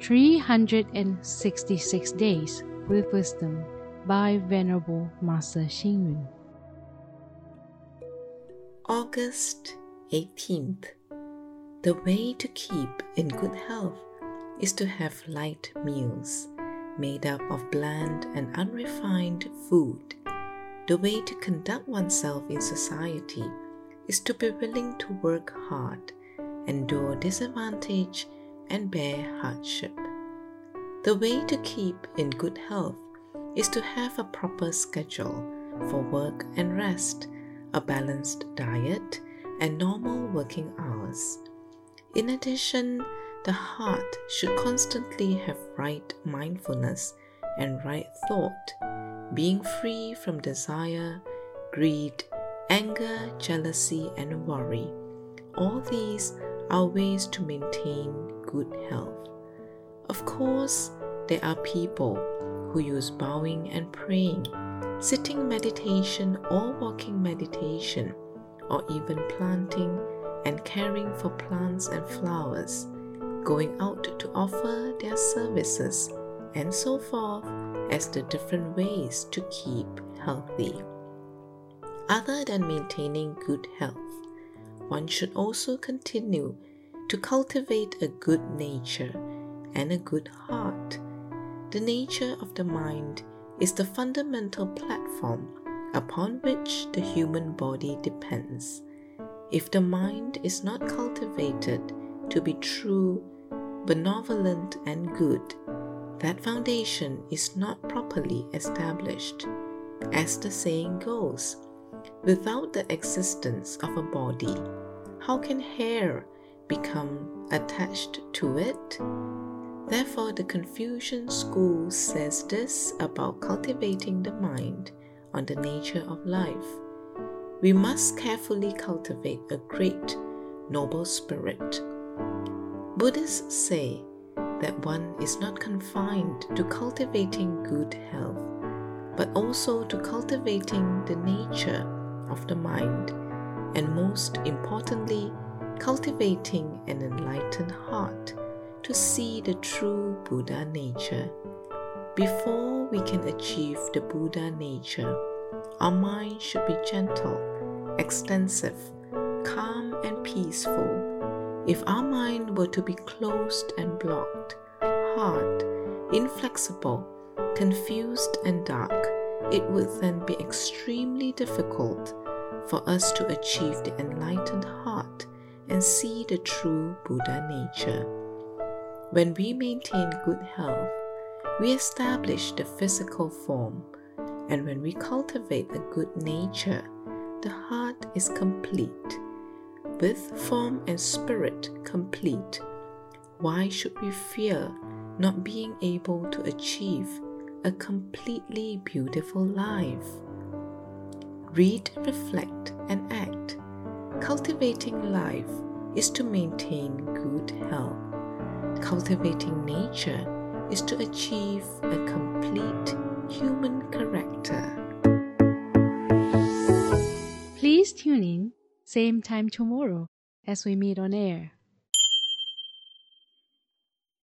366 Days with Wisdom by Venerable Master Xing Yun. August 18th. The way to keep in good health is to have light meals made up of bland and unrefined food. The way to conduct oneself in society is to be willing to work hard, endure disadvantage, and bear hardship. The way to keep in good health is to have a proper schedule for work and rest, a balanced diet, and normal working hours. In addition, the heart should constantly have right mindfulness and right thought, being free from desire, greed, anger, jealousy, and worry. All these are ways to maintain good health. Of course, there are people who use bowing and praying, sitting meditation or walking meditation, or even planting and caring for plants and flowers going out to offer their services, and so forth as the different ways to keep healthy. Other than maintaining good health, one should also continue to cultivate a good nature and a good heart. The nature of the mind is the fundamental platform upon which the human body depends. If the mind is not cultivated to be true, benevolent, and good, that foundation is not properly established. As the saying goes, without the existence of a body, how can hair become attached to it? Therefore, the Confucian school says this about cultivating the mind on the nature of life. We must carefully cultivate a great, noble spirit Buddhists say that one is not confined to cultivating good health, but also to cultivating the nature of the mind, and most importantly, cultivating an enlightened heart to see the true Buddha nature. Before we can achieve the Buddha nature, our mind should be gentle, extensive, calm, and peaceful if our mind were to be closed and blocked, hard, inflexible, confused, and dark, it would then be extremely difficult for us to achieve the enlightened heart and see the true Buddha nature. When we maintain good health, we establish the physical form, and when we cultivate a good nature, the heart is complete with form and spirit complete, why should we fear not being able to achieve a completely beautiful life? Read, reflect, and act. Cultivating life is to maintain good health. Cultivating nature is to achieve a complete human character. Please tune in same time tomorrow as we meet on air.